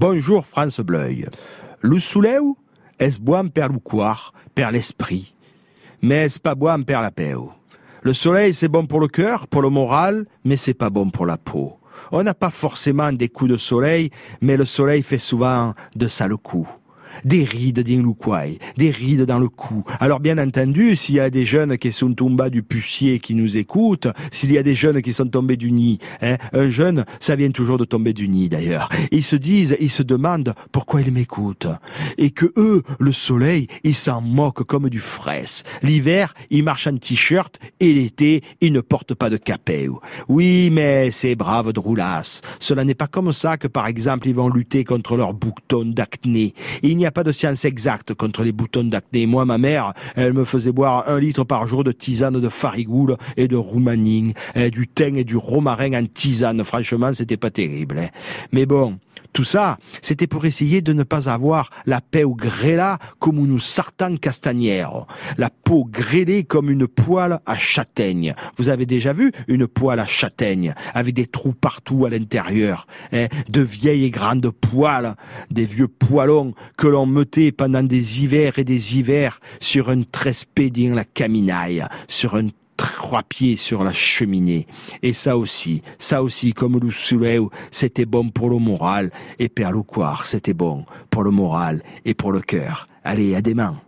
Bonjour France Bleuil. Le soleil est bon per le per l'esprit, mais est pas bon per la paix. Le soleil c'est bon pour le cœur, pour le moral, mais c'est pas bon pour la peau. On n'a pas forcément des coups de soleil, mais le soleil fait souvent de sales coups des rides d'Inlouquai, des rides dans le cou. Alors bien entendu, s'il y a des jeunes qui sont tombés du pucier qui nous écoutent, s'il y a des jeunes qui sont tombés du nid, hein, un jeune, ça vient toujours de tomber du nid d'ailleurs. Ils se disent, ils se demandent pourquoi ils m'écoutent. Et que eux, le soleil, ils s'en moquent comme du fraise. L'hiver, ils marchent en t-shirt et l'été, ils ne portent pas de capéo. Oui, mais c'est brave droulas. Cela n'est pas comme ça que par exemple ils vont lutter contre leurs boutons d'acné. N'y a pas de science exacte contre les boutons d'acné. Moi, ma mère, elle me faisait boire un litre par jour de tisane de farigoule et de roumanine, eh, du thym et du romarin en tisane. Franchement, c'était pas terrible. Hein. Mais bon, tout ça, c'était pour essayer de ne pas avoir la paix au gréla comme une sartane castanière. La peau grêlée comme une poêle à châtaigne. Vous avez déjà vu une poêle à châtaigne avec des trous partout à l'intérieur, hein, de vieilles et grandes poêles, des vieux poêlons que l'on mettait pendant des hivers et des hivers sur un trespédien la caminaille, sur un trois pieds sur la cheminée. Et ça aussi, ça aussi, comme le soleil, c'était bon pour le moral, et Perlouquoir, c'était bon pour le moral et pour le cœur. Allez, à demain.